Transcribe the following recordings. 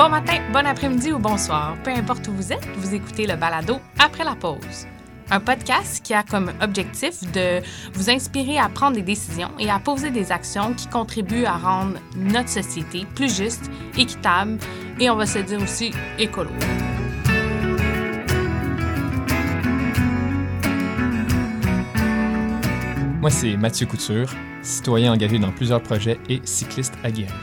Bon matin, bon après-midi ou bonsoir. Peu importe où vous êtes, vous écoutez le balado après la pause. Un podcast qui a comme objectif de vous inspirer à prendre des décisions et à poser des actions qui contribuent à rendre notre société plus juste, équitable et on va se dire aussi écolo. Moi, c'est Mathieu Couture, citoyen engagé dans plusieurs projets et cycliste aguerri.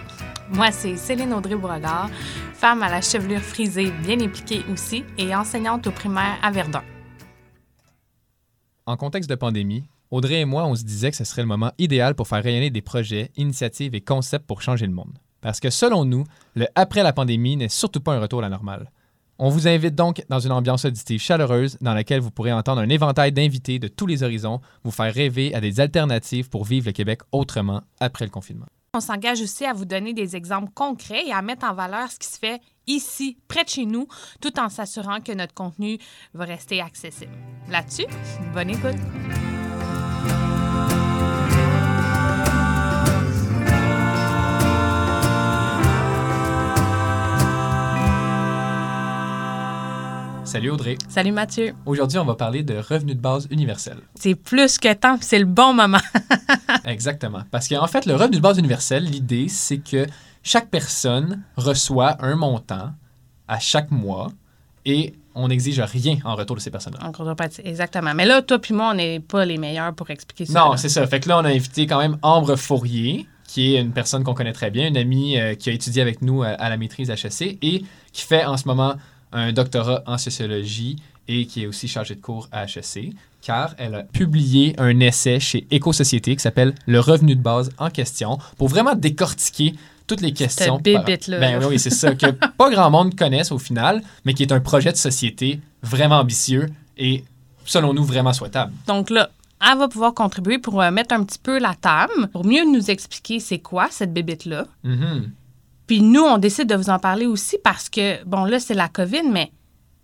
Moi, c'est Céline Audrey Bourregard, femme à la chevelure frisée bien impliquée aussi et enseignante au primaire à Verdun. En contexte de pandémie, Audrey et moi, on se disait que ce serait le moment idéal pour faire rayonner des projets, initiatives et concepts pour changer le monde. Parce que selon nous, le après la pandémie n'est surtout pas un retour à la normale. On vous invite donc dans une ambiance auditive chaleureuse dans laquelle vous pourrez entendre un éventail d'invités de tous les horizons, vous faire rêver à des alternatives pour vivre le Québec autrement après le confinement. On s'engage aussi à vous donner des exemples concrets et à mettre en valeur ce qui se fait ici, près de chez nous, tout en s'assurant que notre contenu va rester accessible. Là-dessus, bonne écoute. Salut Audrey. Salut Mathieu. Aujourd'hui, on va parler de revenu de base universel. C'est plus que temps, c'est le bon moment. Exactement. Parce qu'en fait, le revenu de base universel, l'idée, c'est que chaque personne reçoit un montant à chaque mois et on n'exige rien en retour de ces personnes-là. En contrepartie, exactement. Mais là, toi puis moi, on n'est pas les meilleurs pour expliquer ça. Non, c'est ça. Fait que là, on a invité quand même Ambre Fourier, qui est une personne qu'on connaît très bien, une amie euh, qui a étudié avec nous à, à la maîtrise HEC et qui fait en ce moment un doctorat en sociologie et qui est aussi chargée de cours à HEC, car elle a publié un essai chez Éco-Société qui s'appelle Le revenu de base en question pour vraiment décortiquer toutes les questions. bébite-là, Ben là. oui, c'est ça, que pas grand monde connaisse au final, mais qui est un projet de société vraiment ambitieux et, selon nous, vraiment souhaitable. Donc là, elle va pouvoir contribuer pour euh, mettre un petit peu la table, pour mieux nous expliquer c'est quoi cette bébite-là. Mhm. Puis nous, on décide de vous en parler aussi parce que, bon, là, c'est la COVID, mais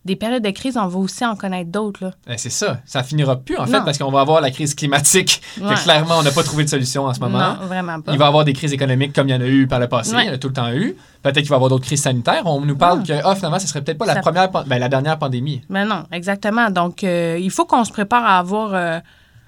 des périodes de crise, on va aussi en connaître d'autres, là. Ben, c'est ça. Ça finira plus, en fait, Non. parce qu'on va avoir la crise climatique. que clairement, on n'a pas trouvé de solution en ce moment. Non, vraiment pas. Il va y avoir des crises économiques comme il y en a eu par le passé. Ouais. Il y en a tout le temps eu. Peut-être qu'il va y avoir d'autres crises sanitaires. On nous parle que, ah, finalement, ce serait peut-être pas la première, ben, la dernière pandémie. Mais non, exactement. Donc, euh, il faut qu'on se prépare à avoir euh,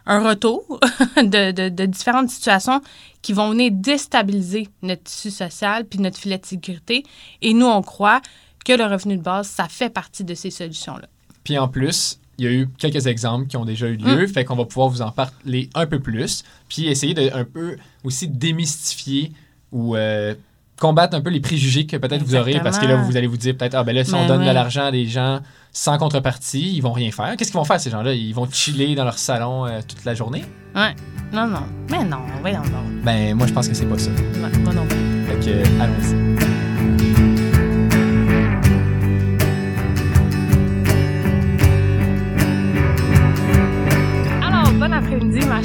un retour de, de- de différentes situations qui vont venir déstabiliser notre tissu social puis notre filet de sécurité. Et nous, on croit que le revenu de base, ça fait partie de ces solutions-là. Puis en plus, il y a eu quelques exemples qui ont déjà eu lieu. Fait qu'on va pouvoir vous en parler un peu plus. Puis essayer de un peu aussi démystifier ou euh, combattre un peu les préjugés que peut-être vous aurez. Parce que là, vous allez vous dire peut-être, ah ben là, si on Ben donne de l'argent à des gens sans contrepartie, ils vont rien faire. Qu'est-ce qu'ils vont faire, ces gens-là? Ils vont chiller dans leur salon euh, toute la journée? Ouais. Non, non. Mais non, voyons donc. Ben, moi, je pense que c'est pas ça. Ouais, moi non plus. Fait que, allons-y.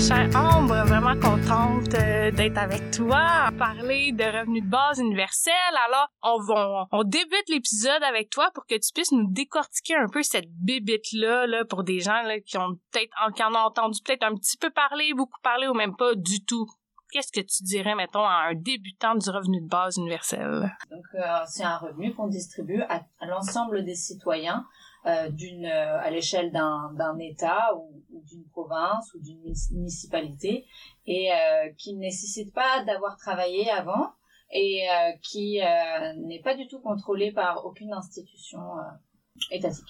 Chère Ambre. Vraiment contente euh, d'être avec toi, parler de revenus de base universel. Alors, on, va, on débute l'épisode avec toi pour que tu puisses nous décortiquer un peu cette bébite-là là, pour des gens là, qui ont peut-être qui en ont entendu peut-être un petit peu parler, beaucoup parler ou même pas du tout. Qu'est-ce que tu dirais, mettons, à un débutant du revenu de base universel? Donc euh, c'est un revenu qu'on distribue à, à l'ensemble des citoyens euh, d'une euh, à l'échelle d'un d'un État ou, ou d'une province ou d'une munici- municipalité et qui ne nécessite pas d'avoir travaillé avant et qui n'est pas du tout contrôlé par aucune institution étatique.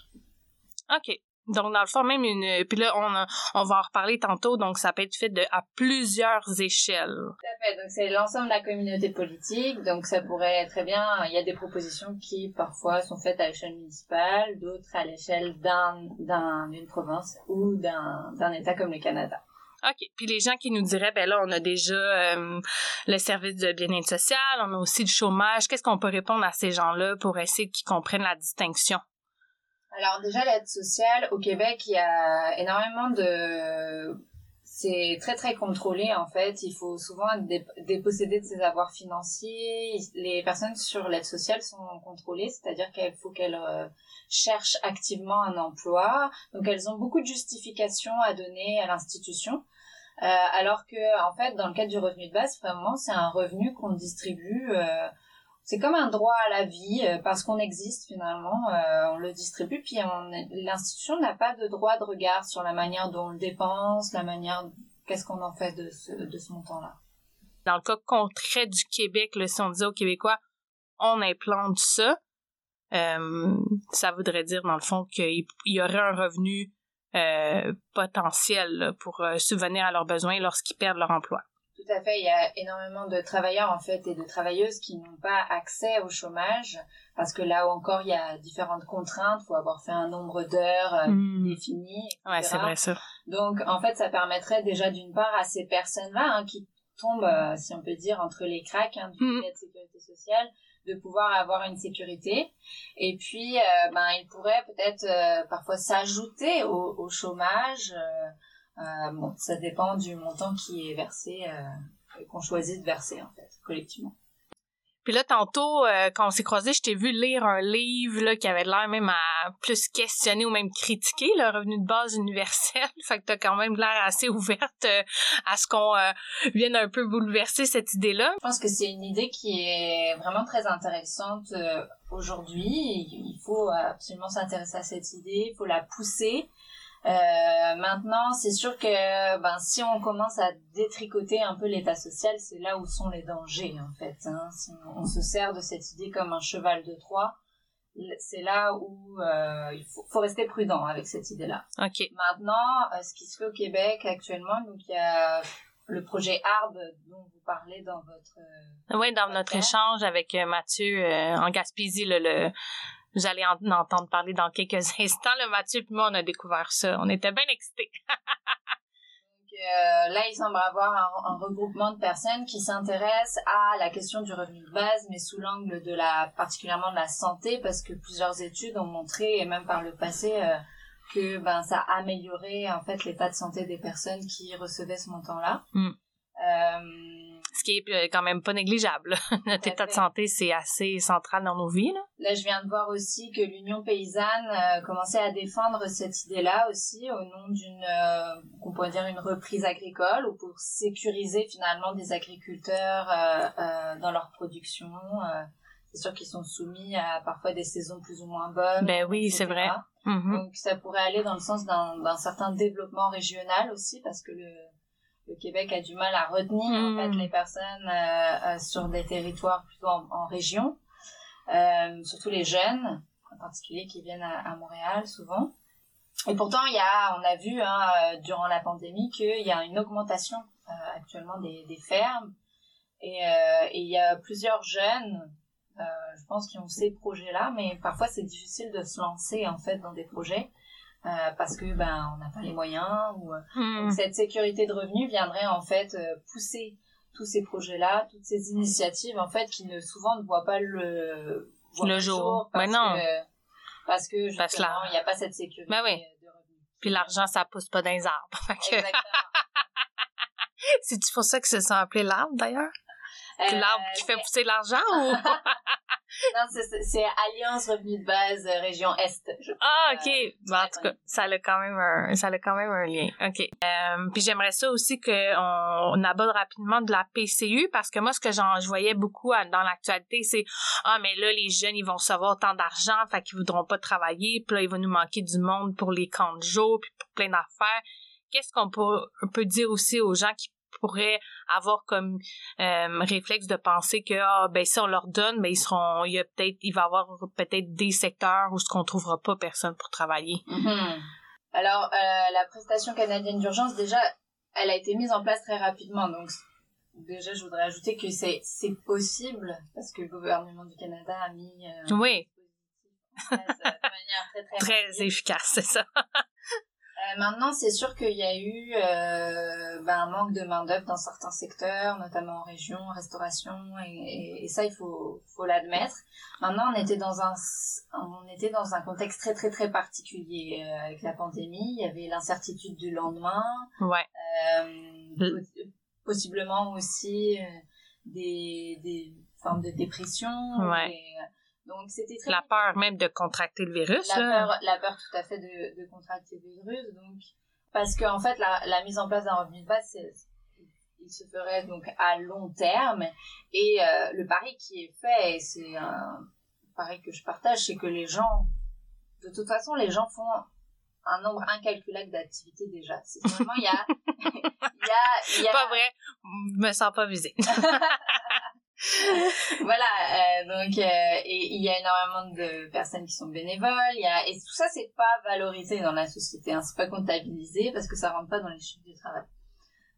OK. Donc, dans le fond, même une... Puis là, on, a- on va en reparler tantôt, donc ça peut être fait de, à plusieurs échelles. Tout à fait. Donc c'est l'ensemble de la communauté politique. Donc ça pourrait très bien. Il y a des propositions qui parfois sont faites à l'échelle municipale, d'autres à l'échelle d'un d'un- d'une province ou d'un d'un État comme le Canada. OK. Puis les gens qui nous diraient, ben là, on a déjà euh, le service de bien-être social, on a aussi le chômage. Qu'est-ce qu'on peut répondre à ces gens-là pour essayer qu'ils comprennent la distinction? Alors déjà, l'aide sociale, au Québec, il y a énormément de... C'est très très contrôlé en fait. Il faut souvent déposséder de ses avoirs financiers. Les personnes sur l'aide sociale sont contrôlées, c'est-à-dire qu'il faut qu'elles euh, cherchent activement un emploi. Donc elles ont beaucoup de justifications à donner à l'institution. Euh, alors que en fait, dans le cadre du revenu de base, vraiment, c'est un revenu qu'on distribue. Euh, c'est comme un droit à la vie euh, parce qu'on existe finalement, euh, on le distribue. Puis l'institution n'a pas de droit de regard sur la manière dont on le dépense, la manière qu'est-ce qu'on en fait de ce de ce montant-là. Dans le cas concret du Québec, le si on disait aux Québécois, on implante ça, euh, ça voudrait dire dans le fond qu'il y aurait un revenu potentiel pour subvenir à leurs besoins lorsqu'ils perdent leur emploi. Tout à fait, il y a énormément de travailleurs en fait et de travailleuses qui n'ont pas accès au chômage parce que là encore il y a différentes contraintes, il faut avoir fait un nombre d'heures mmh. défini. Ouais, c'est vrai ça. Donc en fait, ça permettrait déjà d'une part à ces personnes-là hein, qui tombent, si on peut dire, entre les cracks hein, du mmh. de sécurité sociale, de pouvoir avoir une sécurité. Et puis, euh, ben, il pourrait peut-être euh, parfois s'ajouter au, au, chômage. Euh, bon, ça dépend du montant qui est versé, qu'on choisit de verser en fait, collectivement. Puis là, tantôt, euh, quand on s'est croisés, je t'ai vu lire un livre là, qui avait l'air même à plus questionner ou même critiquer le revenu de base universel. fait que t'as quand même l'air assez ouverte euh, à ce qu'on euh, vienne un peu bouleverser cette idée-là. Je pense que c'est une idée qui est vraiment très intéressante aujourd'hui. Il faut absolument s'intéresser à cette idée, il faut la pousser. Euh, maintenant, c'est sûr que ben, si on commence à détricoter un peu l'état social, c'est là où sont les dangers en fait. Hein. Si on, se sert de cette idée comme un cheval de Troie, c'est là où euh, il faut, faut, rester prudent avec cette idée-là. Ok. Maintenant, euh, ce qui se fait au Québec actuellement, donc il y a le projet ARB dont vous parlez dans votre. oui, dans notre échange avec Mathieu en Gaspésie, le, le vous allez en entendre parler dans quelques instants. Le Mathieu et moi, on a découvert ça. On était bien excités. Donc, euh, là, il semble avoir un, regroupement de personnes qui s'intéressent à la question du revenu de base, mais sous l'angle de la, particulièrement de la santé, parce que plusieurs études ont montré, et même par le passé, euh, que ben ça améliorait en fait l'état de santé des personnes qui recevaient ce montant-là. Mm. Euh, ce qui est quand même pas négligeable. Notre état de santé, c'est assez central dans nos vies. Là. là, je viens de voir aussi que l'Union paysanne euh, commençait à défendre cette idée-là aussi au nom d'une, euh, on pourrait dire une reprise agricole ou pour sécuriser finalement des agriculteurs euh, dans leur production. c'est sûr qu'ils sont soumis à parfois des saisons plus ou moins bonnes. Ben oui, c'est vrai. Mm-hmm. Donc ça pourrait aller dans le sens d'un certain développement régional aussi parce que le le Québec a du mal à retenir en fait hmm. les personnes euh, euh, sur des territoires plutôt en, région, euh, surtout les jeunes en particulier qui viennent à, Montréal souvent. Et pourtant, il y a, on a vu hein, durant la pandémie qu'il y a une augmentation actuellement des, des, fermes et, et il y a plusieurs jeunes, je pense, qui ont ces projets-là, mais parfois c'est difficile de se lancer en fait dans des projets euh, parce que ben on n'a pas les moyens ou euh, hmm. donc cette sécurité de revenus viendrait en fait euh, pousser tous ces projets-là, toutes ces initiatives en fait qui ne souvent ne voient pas le le jour. parce non. Que, parce que justement il n'y a pas cette sécurité ben oui. de revenus. Puis l'argent ça pousse pas dans les arbres. Exactement. C'est pour ça que se sont appelés l'arbre d'ailleurs? L'arbre qui fait pousser l'argent ou? Non, c'est Alliance Revenu de base euh, région Est. Je ah, ok. Bon, en tout cas, ça a quand même un, ça a quand même un lien. Ok. Euh, puis j'aimerais ça aussi qu'on on aborde rapidement de la PCU parce que moi, ce que j'en, je voyais beaucoup dans l'actualité, c'est ah mais là les jeunes ils vont recevoir tant d'argent, fait qu'ils voudront pas travailler, puis là il va nous manquer du monde pour les camps de jour, puis pour plein d'affaires. Qu'est-ce qu'on peut, peut dire aussi aux gens qui pourrait avoir comme euh, réflexe de penser que ah ben si on leur donne ben ils seront il y a peut-être il va y avoir peut-être des secteurs où ce qu'on trouvera pas personne pour travailler. Mm-hmm. Alors euh, la prestation canadienne d'urgence déjà elle a été mise en place très rapidement donc déjà je voudrais ajouter que c'est c'est possible parce que le gouvernement du Canada a mis euh, oui de manière très très, très efficace c'est ça euh, maintenant, c'est sûr qu'il y a eu euh, a un manque de main d'œuvre dans certains secteurs, notamment en région, restauration, et, et, ça il faut faut l'admettre. Maintenant, on était dans un on était dans un contexte très très très particulier euh, avec la pandémie. Il y avait l'incertitude du lendemain. Ouais. Euh, possiblement aussi des des formes de dépression. Ouais. Donc c'était très la peur même de contracter le virus. La peur, la peur tout à fait de, de contracter le virus. Donc parce qu'en en fait la, la, mise en place d'un revenu de base il se ferait donc à long terme et euh, le pari qui est fait et c'est un pari que je partage c'est que les gens de toute façon les gens font un nombre incalculable d'activités déjà c'est vraiment il y a il y a, il y a... pas vrai je me sens pas visée voilà, euh, donc euh, et il y a énormément de personnes qui sont bénévoles, il y a et tout ça c'est pas valorisé dans la société, hein, c'est pas comptabilisé parce que ça rentre pas dans les chiffres du travail.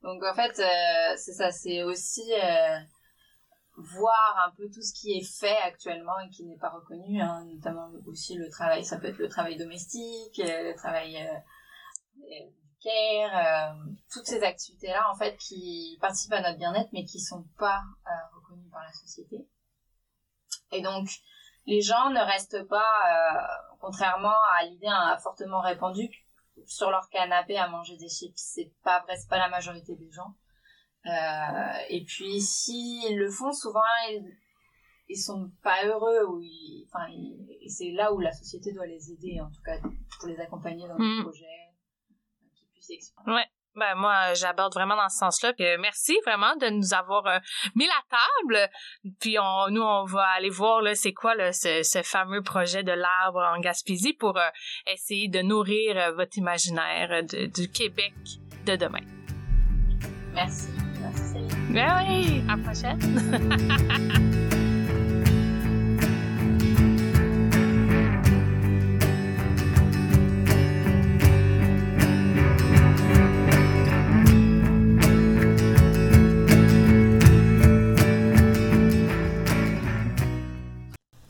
Donc en fait euh, c'est ça, c'est aussi voir un peu tout ce qui est fait actuellement et qui n'est pas reconnu, hein, notamment aussi le travail, ça peut être le travail domestique, le travail care, toutes ces activités-là en fait qui participent à notre bien-être mais qui sont pas par la société. Et donc, les gens ne restent pas, euh, contrairement à l'idée fortement répandue, sur leur canapé à manger des chips. C'est pas vrai, c'est pas la majorité des gens. Euh, et puis, s'ils le font, souvent, ils, ils sont pas heureux ou enfin, et c'est là où la société doit les aider, en tout cas, pour les accompagner dans le mmh. projet, qu'ils puissent Ouais. Ben moi, j'aborde vraiment dans ce sens-là. Puis merci vraiment de nous avoir euh, mis la table. Puis on, nous, on va aller voir là, c'est quoi là, ce, ce, fameux projet de l'arbre en Gaspésie pour euh, essayer de nourrir euh, votre imaginaire du Québec de demain. Merci. Merci. Ben oui, à la prochaine.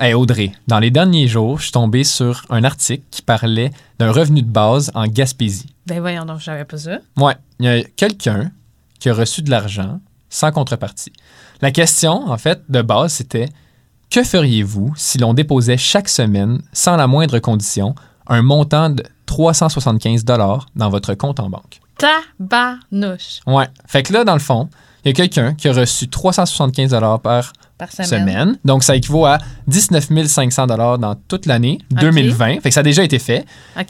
Hey Audrey, dans les derniers jours, je suis tombé sur un article qui parlait d'un revenu de base en Gaspésie. Ben voyons donc, je savais pas ça. Ouais, il y a quelqu'un qui a reçu de l'argent sans contrepartie. La question, en fait, de base, c'était que feriez-vous si l'on déposait chaque semaine, sans la moindre condition, un montant de 375 dollars dans votre compte en banque? Tabarnouche. Ouais. Fait que là, dans le fond, il y a quelqu'un qui a reçu 375 dollars par semaine. Donc, ça équivaut à 19 500 dans toute l'année 2020. Fait que ça a déjà été fait.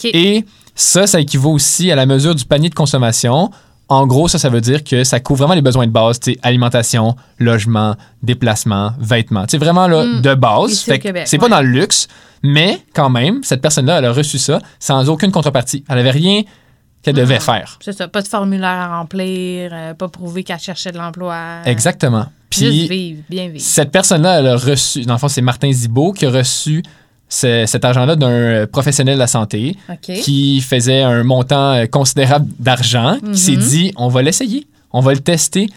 Et ça, ça équivaut aussi à la mesure du panier de consommation. En gros, ça, ça veut dire que ça couvre vraiment les besoins de base, alimentation, logement, déplacement, vêtements. C'est vraiment là, hmm. de base. C'est pas dans le luxe, mais quand même, cette personne-là, elle a reçu ça sans aucune contrepartie. Elle avait rien qu'elle devait hmm. faire. C'est ça, pas de formulaire à remplir, euh, pas prouver qu'elle cherchait de l'emploi. Exactement. Puis, bien vivre. Cette personne-là, elle a reçu, dans le fond, c'est Martin Zibault qui a reçu cet argent-là d'un professionnel de la santé qui faisait un montant euh, considérable d'argent, qui s'est mhm. dit on va l'essayer, on va le tester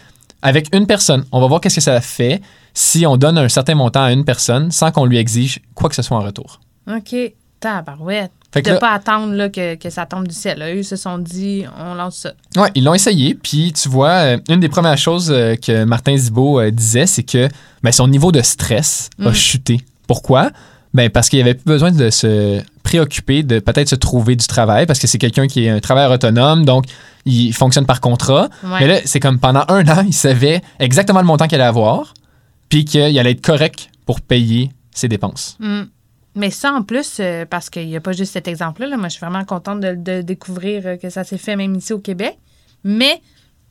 avec une personne. On va voir qu'est-ce que ça fait si on donne un certain montant à une personne sans qu'on lui exige quoi que ce soit en retour. OK. Tabarouette. Fait de pas attendre là, que, que, ça tombe du ciel. Eux, ils se sont dit, on lance ça. Oui, ils l'ont essayé. Puis, tu vois, euh, une des premières choses euh, que Martin Zibault euh, disait, c'est que ben, son niveau de stress a mm. chuté. Pourquoi? Ben, parce qu'il avait plus besoin de se préoccuper de peut-être se trouver du travail, parce que c'est quelqu'un qui est un travailleur autonome, donc il fonctionne par contrat. Mais là, c'est comme pendant un an, il savait exactement le montant qu'il allait avoir, puis qu'il allait être correct pour payer ses dépenses. Mm. Mais ça, en plus, euh, parce qu'il n'y a pas juste cet exemple-là, moi, je suis vraiment contente de, découvrir euh, que ça s'est fait même ici au Québec. Mais,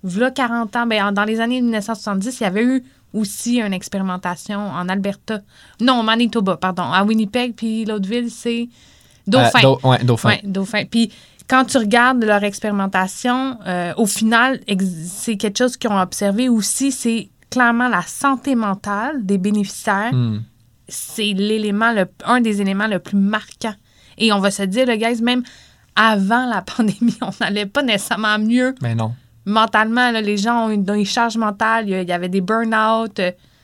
voilà 40 ans, ben, dans les années 1970, il y avait eu aussi une expérimentation en Alberta. Non, Manitoba, pardon. À Winnipeg, puis l'autre ville, c'est Dauphin. Euh, Dauphin. Ouais, Dauphin. Puis, quand tu regardes leur expérimentation, au final, c'est quelque chose qu'ils ont observé aussi, c'est clairement la santé mentale des bénéficiaires. Hmm c'est l'élément, le, un des éléments le plus marquants. Et on va se dire, le guys, même avant la pandémie, on n'allait pas nécessairement mieux. Mais non. Mentalement, les gens ont une, une charge mentale, il y avait des burn-out.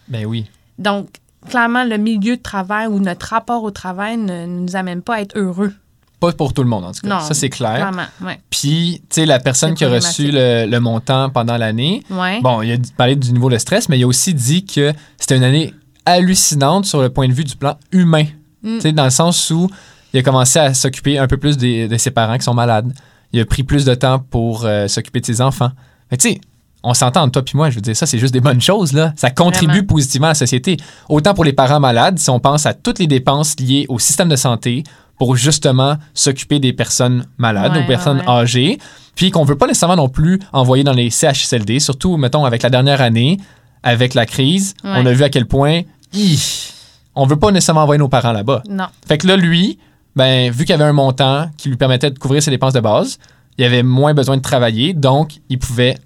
Ben oui. Donc, clairement, le milieu de travail ou notre rapport au travail ne, nous amène pas à être heureux. pas pour tout le monde, en tout cas. Non, ça, c'est clair. Ouais. Puis, tu sais, la personne qui a reçu le, le montant pendant l'année, Ouais. bon, il a parlé du niveau de stress, mais il a aussi dit que c'était une année hallucinante sur le point de vue du plan humain. Mm. Dans le sens où il a commencé à s'occuper un peu plus des- de ses parents qui sont malades. Il a pris plus de temps pour euh, s'occuper de ses enfants. Mais tu sais, on s'entend toi puis moi, je veux dire, ça, c'est juste des bonnes choses, là. Ça contribue Vraiment. positivement à la société. Autant pour les parents malades, si on pense à toutes les dépenses liées au système de santé pour justement s'occuper des personnes malades, Ouais, aux personnes ouais. âgées, puis qu'on veut pas nécessairement non plus envoyer dans les CHSLD, surtout, mettons, avec la dernière année, avec la crise, Ouais. on a vu à quel point, hi, on veut pas nécessairement envoyer nos parents là-bas. Non. Fait que là, lui, ben, vu qu'il avait un montant qui lui permettait de couvrir ses dépenses de base, il avait moins besoin de travailler, donc il pouvait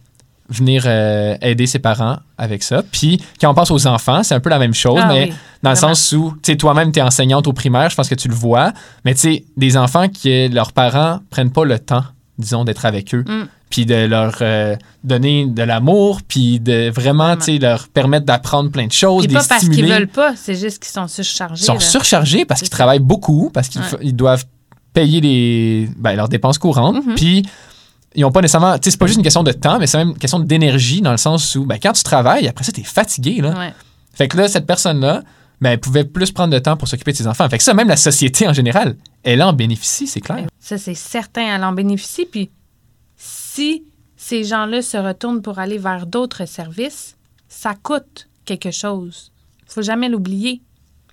venir euh, aider ses parents avec ça. Puis, quand on pense aux enfants, c'est un peu la même chose, Ah mais oui, dans le sens où, tu sais, toi-même, tu es enseignante au primaire, je pense que tu le vois, mais tu sais, des enfants qui, leurs parents prennent pas le temps, disons, d'être avec eux, Mm. Puis de leur euh, donner de l'amour, puis de vraiment, tu sais, leur permettre d'apprendre plein de choses, des pas parce qu'ils veulent pas, c'est juste qu'ils sont surchargés. Ils sont là. surchargés parce qu'ils travaillent beaucoup, parce qu'ils Ouais. doivent payer les, ben, leurs dépenses courantes. Mhm. Puis, ils n'ont pas nécessairement. Tu sais, c'est pas juste une question de temps, mais c'est même une question d'énergie dans le sens où, ben, quand tu travailles, après ça, tu es fatigué. Là. Ouais. Fait que là, cette personne-là, ben, elle pouvait plus prendre de temps pour s'occuper de ses enfants. Fait que ça, même la société en général, elle en bénéficie, c'est clair. Ça, c'est certain, elle en bénéficie. Puis si ces gens-là se retournent pour aller vers d'autres services, ça coûte quelque chose. faut jamais l'oublier.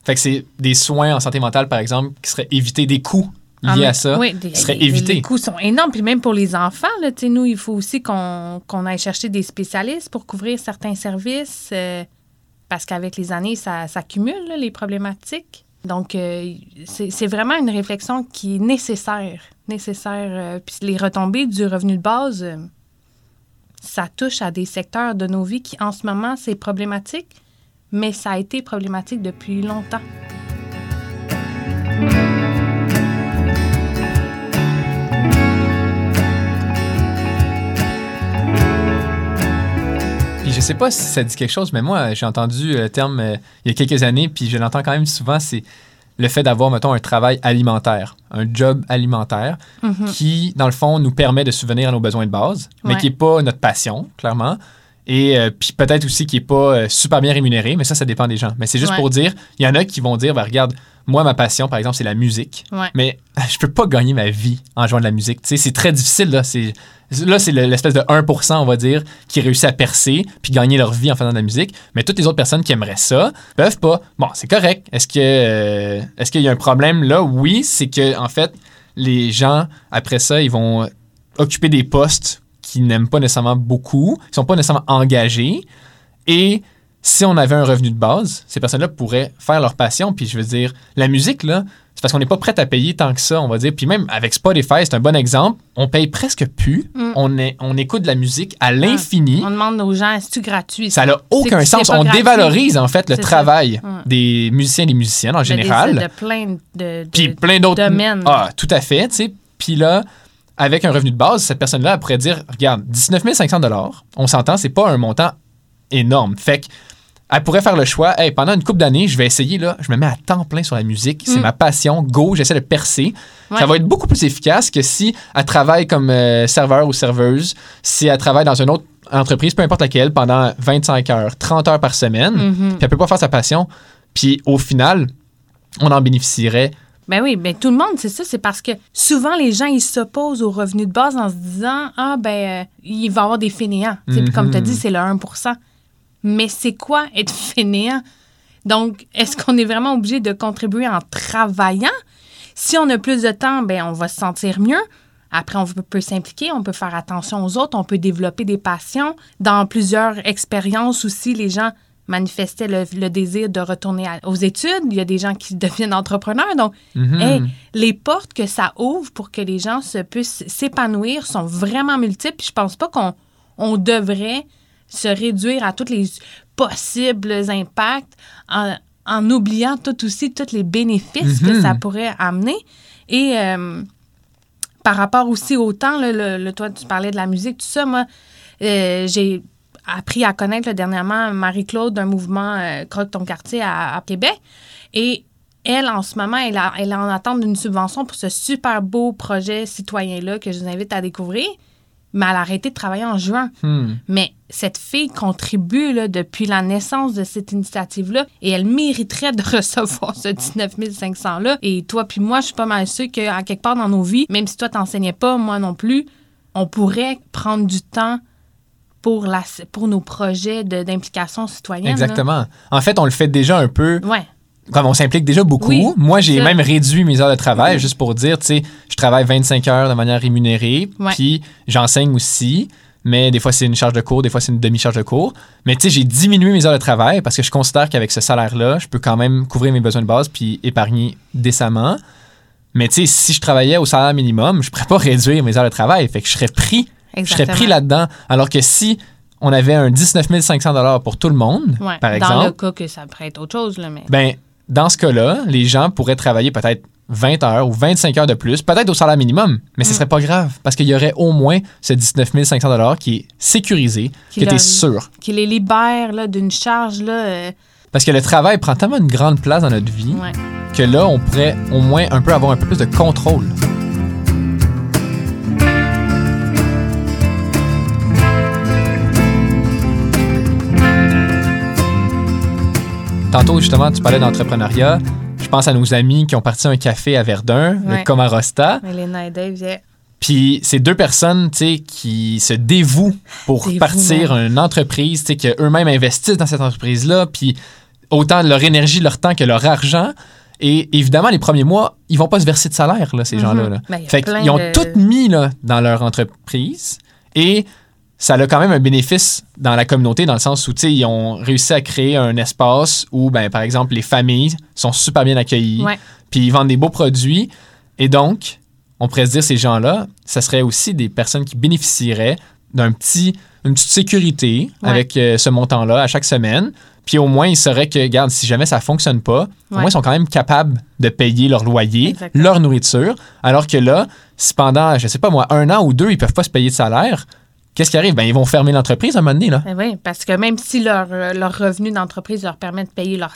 Fait que c'est des soins en santé mentale, par exemple, qui seraient évités, des coûts En liés à ça, oui, des- qui seraient évités. Les coûts sont énormes. Puis même pour les enfants, là, nous, il faut aussi qu'on qu'on aille chercher des spécialistes pour couvrir certains services. euh, parce qu'avec les années, ça, ça cumule, là, les problématiques. Donc, euh, c'est vraiment une réflexion qui est nécessaire. Nécessaire. euh, puis les retombées du revenu de base, euh, ça touche à des secteurs de nos vies qui, en ce moment, c'est problématique, mais ça a été problématique depuis longtemps. Sais pas si ça dit quelque chose, mais moi, j'ai entendu le terme euh, il y a quelques années, puis je l'entends quand même souvent, c'est le fait d'avoir, mettons, un travail alimentaire, un job alimentaire, Mhm. qui, dans le fond, nous permet de subvenir à nos besoins de base, mais Ouais. qui n'est pas notre passion, clairement. Et euh, puis peut-être aussi qui n'est pas euh, super bien rémunéré, mais ça, ça dépend des gens. Mais c'est juste Ouais. pour dire, il y en a qui vont dire, ben, regarde, moi, ma passion, par exemple, c'est la musique. Ouais. Mais je peux pas gagner ma vie en jouant de la musique. C'est très difficile. Là, c'est, là, l'espèce de 1%, on va dire, qui réussit à percer puis gagner leur vie en faisant de la musique. Mais toutes les autres personnes qui aimeraient ça peuvent pas. Bon, c'est correct. Est-ce que euh, est-ce qu'il y a un problème là? Oui, c'est que en fait, les gens, après ça, ils vont occuper des postes qu'ils n'aiment pas nécessairement beaucoup, qui sont pas nécessairement engagés. Et si on avait un revenu de base, ces personnes-là pourraient faire leur passion. Puis je veux dire, la musique, là, c'est parce qu'on n'est pas prêt à payer tant que ça, on va dire. Puis même avec Spotify, c'est un bon exemple. On paye presque plus. Mm. On, est, on écoute de la musique à l'infini. On demande aux gens, est-ce que gratuit? Ça n'a aucun sens. On gratuit? dévalorise, en fait, le ça. travail des musiciens et des musiciennes en général. De, de plein de, de- Puis plein d'autres. domaines. Ah, tout à fait, tu sais. Puis là, avec un revenu de base, cette personne-là pourrait dire regarde, 19 500 on s'entend, c'est pas un montant énorme. Fait que elle pourrait faire le choix, hey, pendant une couple d'années, je vais essayer, là, je me mets à temps plein sur la musique, c'est Mm. ma passion, go, j'essaie de percer. Ouais. Ça va être beaucoup plus efficace que si elle travaille comme euh, serveur ou serveuse, si elle travaille dans une autre entreprise, peu importe laquelle, pendant 25 heures, 30 heures par semaine, Mhm. puis elle peut pas faire sa passion. Puis au final, on en bénéficierait Ben oui, ben tout le monde, c'est ça. C'est parce que souvent, les gens, ils s'opposent au revenu de base en se disant Ah, ben, euh, il va y avoir des fainéants. Sais, Puis comme tu as dit, c'est le 1 Mais c'est quoi être fainéant? Donc, est-ce qu'on est vraiment obligé de contribuer en travaillant? Si on a plus de temps, ben, on va se sentir mieux. Après, on peut, s'impliquer, on peut faire attention aux autres, on peut développer des passions. Dans plusieurs expériences aussi, les gens manifestaient le, le désir de retourner à- aux études. Il y a des gens qui deviennent entrepreneurs. Donc, Mhm. Hey, les portes que ça ouvre pour que les gens se puissent s'épanouir sont vraiment multiples. Puis je pense pas qu'on on devrait se réduire à tous les possibles impacts en, en oubliant tout aussi tous les bénéfices que Mhm. ça pourrait amener. Et euh, par rapport aussi au temps, là, le, le- toi, tu parlais de la musique, tout ça, moi, euh, j'ai appris à connaître là, dernièrement Marie-Claude d'un mouvement euh, Croque ton quartier à, à Québec. Et elle, en ce moment, elle, a- elle est en attente d'une subvention pour ce super beau projet citoyen-là que je vous invite à découvrir. Mais elle a arrêté de travailler en juin. Hmm. Mais cette fille contribue là, depuis la naissance de cette initiative-là et elle mériterait de recevoir ce 19 500-là. Et toi puis moi, je suis pas mal sûre qu'à quelque part dans nos vies, même si toi t'enseignais pas, moi non plus, on pourrait prendre du temps pour, la, pour nos projets de- d'implication citoyenne. là. Exactement. En fait, on le fait déjà un peu Ouais. Comme on s'implique déjà beaucoup. Oui, Moi, j'ai même réduit mes heures de travail, juste pour dire, tu sais, je travaille 25 heures de manière rémunérée, Ouais. puis j'enseigne aussi, mais des fois c'est une charge de cours, des fois c'est une demi-charge de cours. Mais tu sais, j'ai diminué mes heures de travail parce que je considère qu'avec ce salaire-là, je peux quand même couvrir mes besoins de base puis épargner décemment. Mais tu sais, si je travaillais au salaire minimum, je ne pourrais pas réduire mes heures de travail. Fait que je serais pris, je serais Exactement. pris là-dedans. Alors que si on avait un 19 500 pour tout le monde, Ouais. par Dans exemple, le cas que ça pourrait être autre chose, là, mais. ben, dans ce cas-là, les gens pourraient travailler peut-être 20 heures ou 25 heures de plus, peut-être au salaire minimum, mais ce Mm. serait pas grave parce qu'il y aurait au moins ce 19 500 qui est sécurisé, Qui leur- sûr. qui les libère d'une charge. Là, euh, Parce que le travail prend tellement une grande place dans notre vie ouais. que là, on pourrait au moins un peu avoir un peu plus de contrôle. Tantôt, justement, tu parlais d'entrepreneuriat. Je pense à nos amis qui ont parti un café à Verdun, Ouais. le Comarosta. Elena et Dave, yeah. Puis c'est deux personnes, tu sais, qui se dévouent pour Dévouement. partir une entreprise, tu sais, qu'eux-mêmes investissent dans cette entreprise-là, puis autant de leur énergie, leur temps que leur argent. Et évidemment, les premiers mois, ils vont pas se verser de salaire, là, ces Mhm. gens-là. là. Ben, Fait qu'ils ont de- tout mis là, dans leur entreprise et ça a quand même un bénéfice dans la communauté dans le sens où ils ont réussi à créer un espace où, ben, par exemple, les familles sont super bien accueillies, puis ils vendent des beaux produits. Et donc, on pourrait se dire, ces gens-là, ça serait aussi des personnes qui bénéficieraient d'un petit, une petite sécurité Ouais. avec euh, ce montant-là à chaque semaine. Puis au moins, ils sauraient que, regarde, si jamais ça fonctionne pas, au moins, ils sont quand même capables de payer leur loyer, Exactement. leur nourriture. Alors que là, si pendant, je sais pas moi, un an ou deux, ils peuvent pas se payer de salaire, qu'est-ce qui arrive? Ben, ils vont fermer l'entreprise à un moment donné, là. Ben oui, parce que même si leur, euh, leur revenu d'entreprise leur permet de payer leur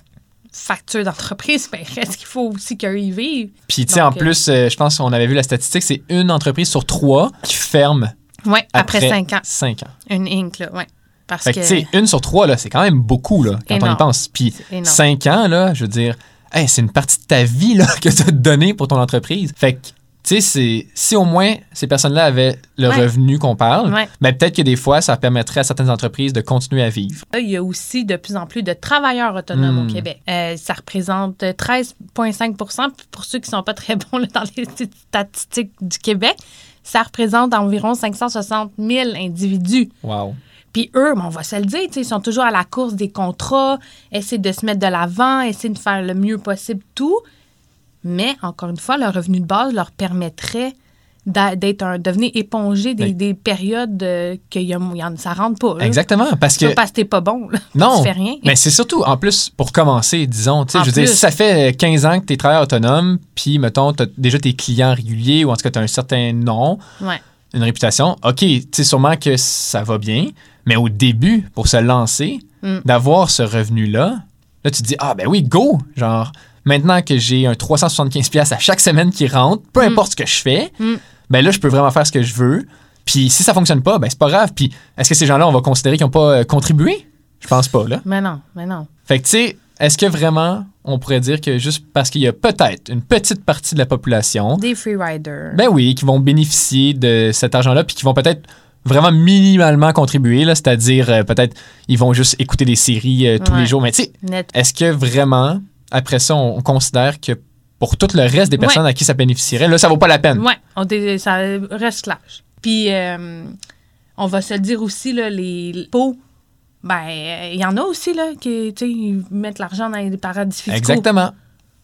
facture d'entreprise, ben, reste qu'il faut aussi qu'eux y vivent? Puis, tu sais, en euh, plus, euh, je pense qu'on avait vu la statistique, c'est une entreprise sur trois qui ferme Oui, après, après, cinq ans. cinq ans. Une Inc, là, ouais. Parce Fait que, tu sais, une sur trois, là, c'est quand même beaucoup, là, quand on y pense. Puis, cinq ans, là, je veux dire, hey, c'est une partie de ta vie, là, que tu as donné pour ton entreprise. Fait que, tu sais, si au moins ces personnes-là avaient le Ouais. revenu qu'on parle, Ouais. ben, peut-être que des fois, ça permettrait à certaines entreprises de continuer à vivre. Il y a aussi de plus en plus de travailleurs autonomes Hmm. au Québec. Euh, ça représente 13,5 Puis Pour ceux qui sont pas très bons là, dans les statistiques du Québec, ça représente environ 560 000 individus. Wow. Puis eux, ben, on va se le dire, ils sont toujours à la course des contrats, essaient de se mettre de l'avant, essaient de faire le mieux possible tout. Mais encore une fois, le revenu de base leur permettrait d'être de venir éponger des, périodes euh, que y a, y en- ça rentre pas. là. Exactement, parce que... pas parce que t'es pas bon. là. Non, Tu fais rien. mais c'est surtout, en plus, pour commencer, disons, tu sais, je veux dire, si ça fait 15 ans que tu es travailleur autonome, puis, mettons, tu as déjà tes clients réguliers, ou en tout cas, tu as un certain nom, Ouais. une réputation, OK, tu sais, sûrement que ça va bien, mais au début, pour se lancer, Mm. d'avoir ce revenu-là, là, tu te dis, ah, ben oui, go! Genre, maintenant que j'ai un 375$ piastres à chaque semaine qui rentre, peu Mm. importe ce que je fais, Mm. ben là, je peux vraiment faire ce que je veux. Puis si ça fonctionne pas, ben c'est pas grave. Puis est-ce que ces gens-là, on va considérer qu'ils n'ont pas euh, contribué? Je pense pas, là. Mais non, mais non. Fait que, tu sais, est-ce que vraiment on pourrait dire que juste parce qu'il y a peut-être une petite partie de la population, Des free riders. ben oui, qui vont bénéficier de cet argent-là, puis qui vont peut-être vraiment minimalement contribuer, là, c'est-à-dire euh, peut-être ils vont juste écouter des séries euh, tous Ouais. les jours. Mais tu sais, est-ce que vraiment, après ça, on, on considère que pour tout le reste des personnes à qui ça bénéficierait, là, ça vaut pas la peine? Dé- ça recyclage. Puis, euh, on va se le dire aussi, là, les pots, ben, il y en a aussi, là, qui, tu sais, ils mettent l'argent dans les paradis fiscaux. Exactement.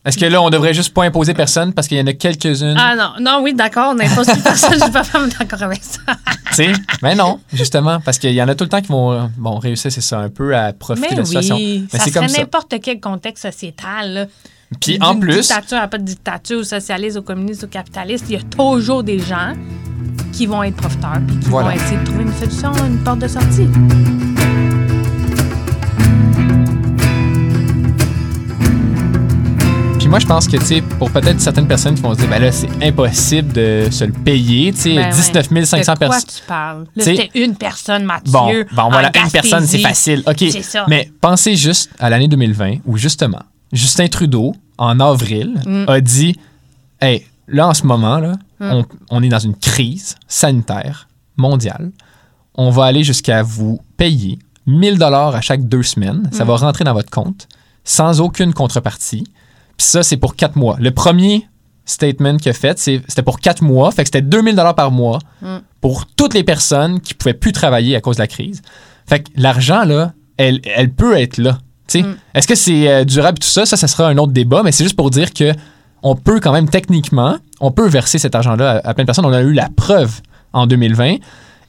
Est-ce que là, on devrait juste pas imposer personne parce qu'il y en a quelques-unes? Ah non, non, oui, d'accord, on n'impose plus personne, je suis pas d'accord avec ça. Tu sais, mais non, justement, parce qu'il y en a tout le temps qui vont bon, réussir, c'est ça, un peu à profiter Mais de la situation. oui, Mais ça c'est serait comme ça. n'importe quel contexte sociétal, là. Puis en plus, dictature à pas de dictature, au socialiste, au communiste, au capitaliste, il y a toujours des gens qui vont être profiteurs puis qui Voilà. vont essayer de trouver une solution, une porte de sortie. Moi, je pense que, tu sais, pour peut-être certaines personnes qui vont se dire, ben là, c'est impossible de se le payer, tu sais, Ben 19 500 De quoi personnes. tu parles? C'était une personne, Mathieu. Bon, bon, voilà, en une personne, c'est facile. OK. Ça. Mais pensez juste à l'année 2020 où, justement, Justin Trudeau, en avril, Mm. a dit Hey, là, en ce moment, là, on, on est dans une crise sanitaire mondiale. On va aller jusqu'à vous payer 1000 dollars à chaque deux semaines. Mm. Ça va rentrer dans votre compte sans aucune contrepartie. Puis ça, c'est pour quatre mois. Le premier statement qu'il a fait, c'est- c'était pour quatre mois. Fait que c'était 2000 dollars par mois Mm. pour toutes les personnes qui pouvaient plus travailler à cause de la crise. Fait que l'argent, là, elle, elle peut être là. Mm. Est-ce que c'est euh, durable tout ça? Ça, ça sera un autre débat, mais c'est juste pour dire que on peut quand même techniquement, on peut verser cet argent-là à, à plein de personnes. On a eu la preuve en 2020.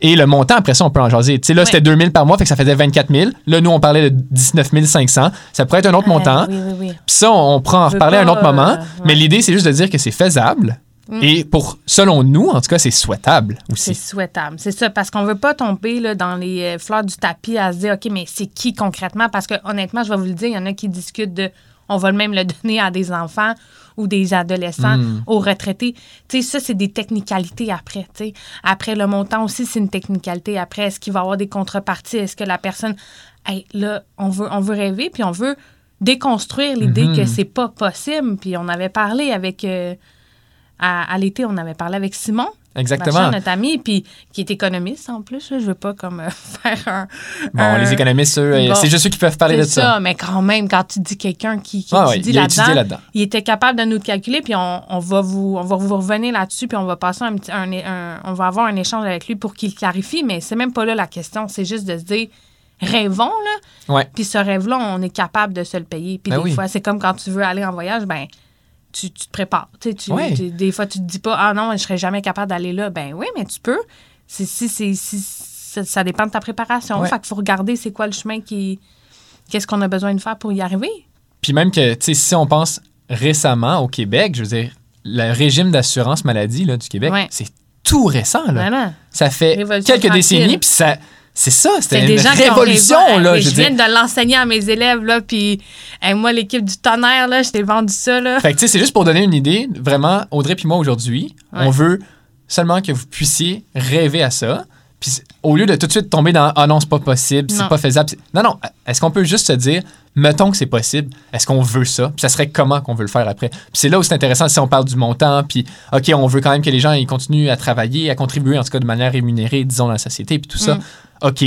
Et le montant, après ça, on peut en jaser. Tu sais, là, Ouais. c'était 2000 par mois, fait que ça faisait 24 000. Là, nous, on parlait de 19 500. Ça pourrait être un autre Ah, montant. Oui, oui, oui. Puis ça, on, on pourra en reparler à un autre moment. euh, ouais. Mais l'idée, c'est juste de dire que c'est faisable. Mm. Et pour, selon nous, en tout cas, c'est souhaitable C'est aussi. souhaitable. C'est ça, parce qu'on veut pas tomber là, dans les euh, fleurs du tapis à se dire, OK, mais c'est qui concrètement? Parce que honnêtement, je vais vous le dire, il y en a qui discutent de, on va même le donner à des enfants ou des adolescents, Mm. aux retraités. Tu sais, ça, c'est des technicalités après. tu sais. Après, le montant aussi, c'est une technicalité. Après, est-ce qu'il va y avoir des contreparties? Est-ce que la personne, hey, là, on veut, on veut rêver, puis on veut déconstruire l'idée que c'est pas possible. Puis on avait parlé avec, euh, à, à l'été, on avait parlé avec Simon, Exactement. Notre ami, puis qui est économiste en plus. Je veux pas comme euh, faire un. Bon, un- les économistes, eux, Bon. c'est juste eux qui peuvent parler de ça. ça, mais quand même, quand tu dis quelqu'un qui, qui Ah étudie là-dedans, il était capable de nous le calculer, puis on, on va vous on va vous revenir là-dessus, puis on va passer un un, un- on va avoir un échange avec lui pour qu'il clarifie, mais c'est même pas là la question, c'est juste de se dire rêvons là, puis ce rêve-là, on est capable de se le payer. Puis Ben des oui. fois, c'est comme quand tu veux aller en voyage, ben tu, tu te prépares. Tu Ouais. des fois, tu te dis pas, ah non, je serais jamais capable d'aller là. Ben oui, mais tu peux. Si, si, ça, ça dépend de ta préparation. Ouais. Fait qu'il faut regarder c'est quoi le chemin qui. Qu'est-ce qu'on a besoin de faire pour y arriver? Puis même que, tu sais, si on pense récemment au Québec, je veux dire, le régime d'assurance maladie là, du Québec, Ouais. c'est tout récent. Là. Voilà. Ça fait Révolution quelques décennies, puis ça, c'est ça, c'était une gens révolution. là, je viens de l'enseigner à mes élèves, là, puis hey, moi, l'équipe du tonnerre, là, je t'ai vendu ça, là. Fait que, tu sais, c'est juste pour donner une idée. Vraiment, Audrey puis moi, aujourd'hui, Ouais. on veut seulement que vous puissiez rêver à ça. Puis au lieu de tout de suite tomber dans Ah non, c'est pas possible, c'est pas faisable. Non, non. Est-ce qu'on peut juste se dire Mettons que c'est possible, est-ce qu'on veut ça? Puis ça serait comment qu'on veut le faire après? Puis c'est là où c'est intéressant si on parle du montant, puis OK, on veut quand même que les gens ils continuent à travailler, à contribuer, en tout cas de manière rémunérée, disons, dans la société, puis tout ça. Mm. OK.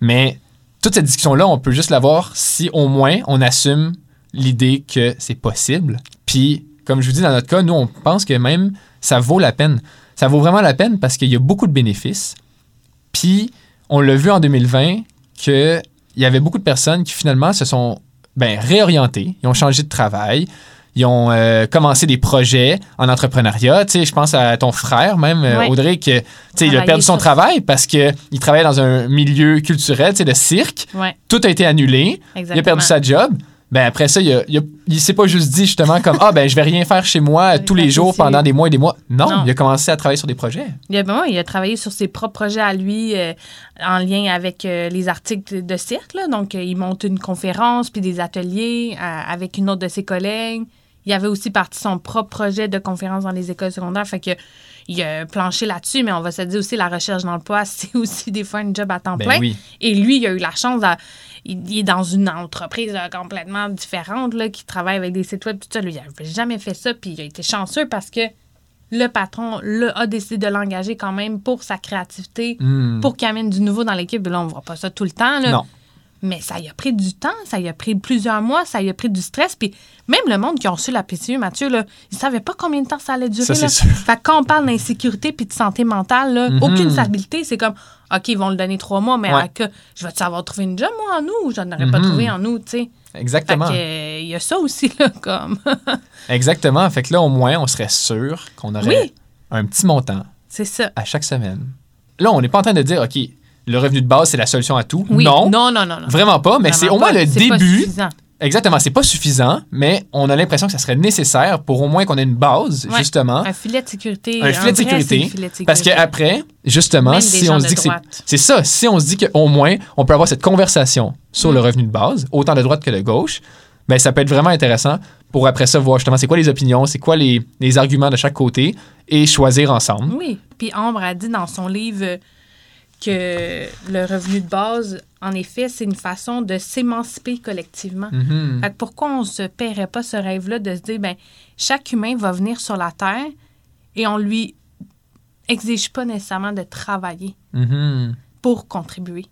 Mais toute cette discussion-là, on peut juste l'avoir si au moins on assume l'idée que c'est possible. Puis, comme je vous dis, dans notre cas, nous, on pense que même ça vaut la peine. Ça vaut vraiment la peine parce qu'il y a beaucoup de bénéfices. Puis, on l'a vu en 2020 qu'il y avait beaucoup de personnes qui finalement se sont ben, réorientées. Ils ont changé de travail. Ils ont euh, commencé des projets en entrepreneuriat. Tu sais, je pense à ton frère, même, euh, Ouais. Audrey, que, tu sais, il a perdu son travail parce qu'il travaillait dans un milieu culturel, tu sais, de cirque. Ouais, Tout a été annulé. exactement. Il a perdu sa job. Ben après ça, il, a- il, il s'est pas juste dit justement comme Ah, ben je vais rien faire chez moi tous les jours pendant des mois et des mois. Non, Non. il a commencé à travailler sur des projets. Il a, ben il a travaillé sur ses propres projets à lui euh, en lien avec euh, les articles de cirque. là. Donc, euh, il monte une conférence puis des ateliers euh, avec une autre de ses collègues. Il avait aussi parti son propre projet de conférence dans les écoles secondaires. Fait que il a planché là-dessus, mais on va se dire aussi la recherche d'emploi, c'est aussi des fois une job à temps Ben plein. oui. Et lui, il a eu la chance, à- il, est dans une entreprise là, complètement différente, là, qui travaille avec des sites web, tout ça. Lui, il n'avait jamais fait ça, puis il a été chanceux parce que le patron là, a décidé de l'engager quand même pour sa créativité, Hmm. pour qu'il amène du nouveau dans l'équipe. Là, on ne voit pas ça tout le temps. Là. Non. Mais ça y a pris du temps, ça y a pris plusieurs mois, ça y a pris du stress. Puis même le monde qui a reçu la PCU, Mathieu, là, ils ne savaient pas combien de temps ça allait durer. Ça, c'est là. sûr. Fait que quand on parle d'insécurité puis de santé mentale, là, Mhm. aucune stabilité, c'est comme, OK, ils vont le donner trois mois, mais Ouais. que, je vais-tu avoir trouvé une job, moi, en août, ou je n'aurais pas Mhm. trouvé en août, tu sais? Exactement. il y a ça aussi, là, comme. Exactement. Fait que là, au moins, on serait sûr qu'on aurait Oui. un petit montant c'est ça. à chaque semaine. Là, on n'est pas en train de dire, OK, le revenu de base, c'est la solution à tout? Oui. Non, Non, non, non. non. vraiment pas. Mais c'est au moins pas. le C'est pas début. suffisant. Exactement. C'est pas suffisant, mais on a l'impression que ça serait nécessaire pour au moins qu'on ait une base, Ouais. justement. Un filet de sécurité. Un filet de sécurité, filet de Parce qu'après, justement, Même si on se dit que c'est. ça, si on se dit qu'au moins, on peut avoir cette conversation sur Mm. le revenu de base, autant de droite que de gauche, ben, ça peut être vraiment intéressant pour après ça voir justement c'est quoi les opinions, c'est quoi les, les arguments de chaque côté et choisir ensemble. Oui. Puis Ambre a dit dans son livre que le revenu de base, en effet, c'est une façon de s'émanciper collectivement. Mhm. Fait que pourquoi on se paierait pas ce rêve-là de se dire, ben, chaque humain va venir sur la Terre et on lui exige pas nécessairement de travailler Mhm. pour contribuer.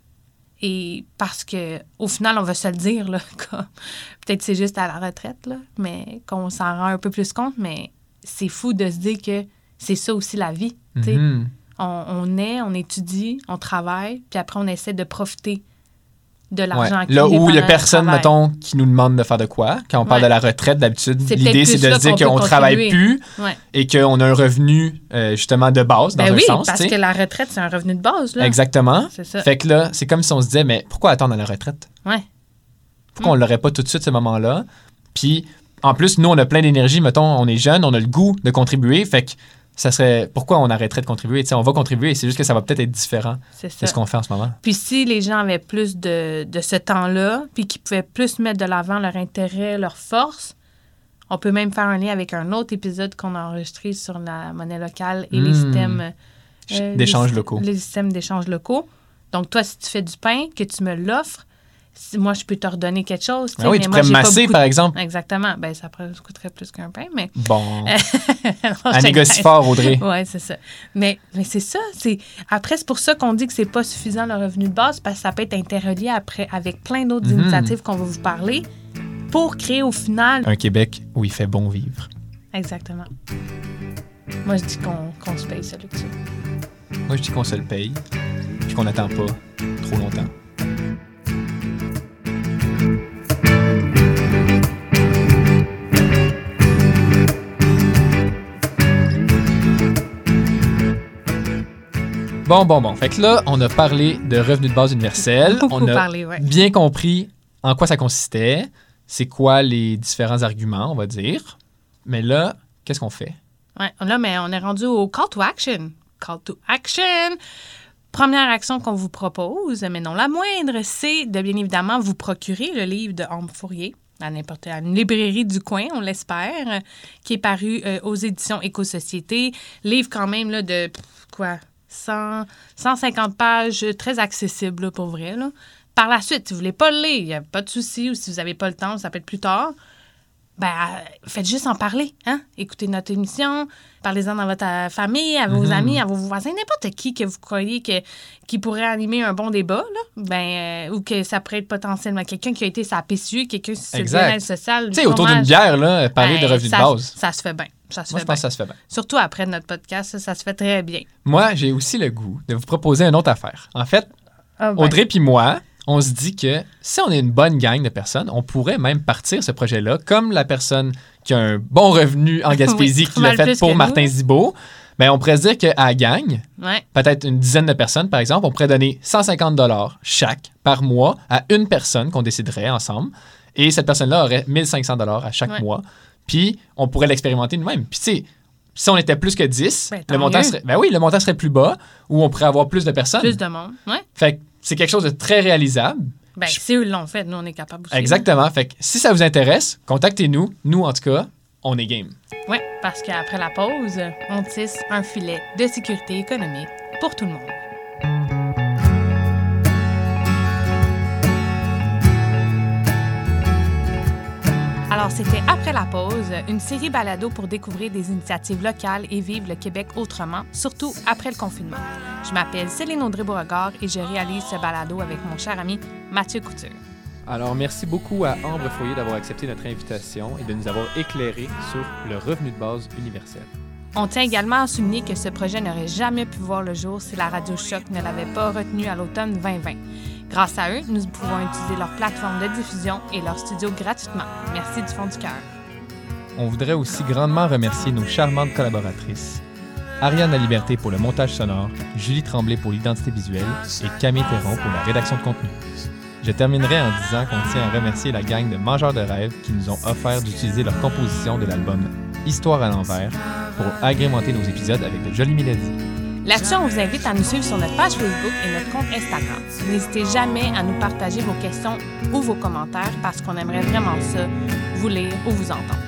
Et parce que, au final, on va se le dire, peut-être c'est juste à la retraite, là, mais qu'on s'en rend un peu plus compte, mais c'est fou de se dire que c'est ça aussi la vie. sais. On, on est, on étudie, on travaille, puis après, on essaie de profiter de Ouais. l'argent qui Là où il n'y a personne, mettons, qui nous demande de faire de quoi. Quand on parle Ouais. de la retraite, d'habitude, l'idée, c'est de se dire qu'on qu'on travaille plus Ouais. et qu'on a un revenu, euh, justement, de base, dans Ben un oui, sens. parce que la retraite, c'est un revenu de base. Là. Exactement. Ça. Fait que là, c'est comme si on se disait, mais pourquoi attendre à la retraite? Ouais. Pourquoi on Hmm. l'aurait pas tout de suite, ce moment-là? Puis, en plus, nous, on a plein d'énergie, mettons, on est jeunes, on a le goût de contribuer. Fait que ça serait. Pourquoi on arrêterait de contribuer? On va contribuer, c'est juste que ça va peut-être être différent de ce qu'on fait en ce moment. Puis si les gens avaient plus de, de ce temps-là, puis qu'ils pouvaient plus mettre de l'avant leur intérêt, leur force, on peut même faire un lien avec un autre épisode qu'on a enregistré sur la monnaie locale et les Hmm. systèmes euh, D'échanges locaux. Les systèmes d'échanges locaux. Donc toi, si tu fais du pain, que tu me l'offres, moi, je peux te redonner quelque chose. Ah oui, mais tu moi, pourrais pas masser, beaucoup par de- exemple. Exactement. Ben, ça coûterait plus qu'un pain, mais... Bon. Non, Elle je négocie te- fort, Audrey. Oui, c'est ça. Mais, mais c'est ça. C'est... Après, c'est pour ça qu'on dit que c'est pas suffisant le revenu de base, parce que ça peut être interrelié après avec plein d'autres Mhm. initiatives qu'on va vous parler pour créer au final. Un Québec où il fait bon vivre. Exactement. Moi, je dis qu'on, qu'on se paye ça, Luxo. Moi, je dis qu'on se le paye, puis qu'on n'attend pas trop longtemps. Bon, bon, bon. Fait que là, on a parlé de revenu de base universel. Beaucoup on a parlé, ouais. bien compris en quoi ça consistait, c'est quoi les différents arguments, on va dire. Mais là, qu'est-ce qu'on fait? Ouais. Là, mais on est rendu au call to action. Call to action. Première action qu'on vous propose, mais non la moindre, c'est de bien évidemment vous procurer le livre de Ambre Fourier à n'importe à une librairie du coin, on l'espère, qui est paru euh, aux éditions Éco-Société. Livre quand même là, de quoi 100, 150 pages, très accessible là, pour vrai. Là. Par la suite, si vous voulez pas le lire, il n'y a pas de souci, ou si vous n'avez pas le temps, ça peut être plus tard ben, euh, faites juste en parler. Hein? Écoutez notre émission, parlez-en dans votre euh, famille, à vos Mhm. amis, à vos voisins, n'importe qui que vous croyez que, qui pourrait animer un bon débat, là, ben, euh, ou que ça pourrait être potentiellement quelqu'un qui a été sa PSU, quelqu'un qui se Exact. bien social. Tu sais, autour d'une bière, là, parler de Ben, revenu ça, de base. Ça se fait bien. Ça se Moi, fait je pense que ça se fait bien. Surtout après notre podcast, ça, ça se fait très bien. Moi, j'ai aussi le goût de vous proposer une autre affaire. En fait, Ah, ben, Audrey puis moi, on se dit que si on est une bonne gang de personnes, on pourrait même partir ce projet-là comme la personne qui a un bon revenu en Gaspésie Oui, qui l'a mal fait plus pour Martin. Zibault. Ben, on pourrait se dire qu'à la gang, Ouais. peut-être une dizaine de personnes, par exemple, on pourrait donner 150 dollars chaque par mois à une personne qu'on déciderait ensemble. Et cette personne-là aurait 1500 dollars à chaque Ouais. mois. Puis, on pourrait l'expérimenter nous-mêmes. Puis, tu sais, si on était plus que 10, Ben, le montant mieux. serait, ben oui, le montant serait plus bas ou on pourrait avoir plus de personnes. Plus de monde. Ouais. Fait que c'est quelque chose de très réalisable. Ben, Je- si eux l'ont fait, nous, on est capable aussi. Exactement. Fait que si ça vous intéresse, contactez-nous. Nous, en tout cas, on est game. Oui, parce qu'après la pause, on tisse un filet de sécurité économique pour tout le monde. Alors, c'était après la pause, une série balado pour découvrir des initiatives locales et vivre le Québec autrement, surtout après le confinement. Je m'appelle Céline Audrey Beauregard et je réalise ce balado avec mon cher ami Mathieu Couture. Alors, merci beaucoup à Ambre Foyer d'avoir accepté notre invitation et de nous avoir éclairé sur le revenu de base universel. On tient également à souligner que ce projet n'aurait jamais pu voir le jour si la Radio Choc ne l'avait pas retenu à l'automne 2020. Grâce à eux, nous pouvons utiliser leur plateforme de diffusion et leur studio gratuitement. Merci du fond du cœur. On voudrait aussi grandement remercier nos charmantes collaboratrices. Ariane La Liberté pour le montage sonore, Julie Tremblay pour l'identité visuelle et Camille Perron pour la rédaction de contenu. Je terminerai en disant qu'on tient à remercier la gang de Mangeurs de rêves qui nous ont offert d'utiliser leur composition de l'album Histoire à l'envers pour agrémenter nos épisodes avec de jolies mélodies. Là-dessus, on vous invite à nous suivre sur notre page Facebook et notre compte Instagram. N'hésitez jamais à nous partager vos questions ou vos commentaires parce qu'on aimerait vraiment ça, vous lire ou vous entendre.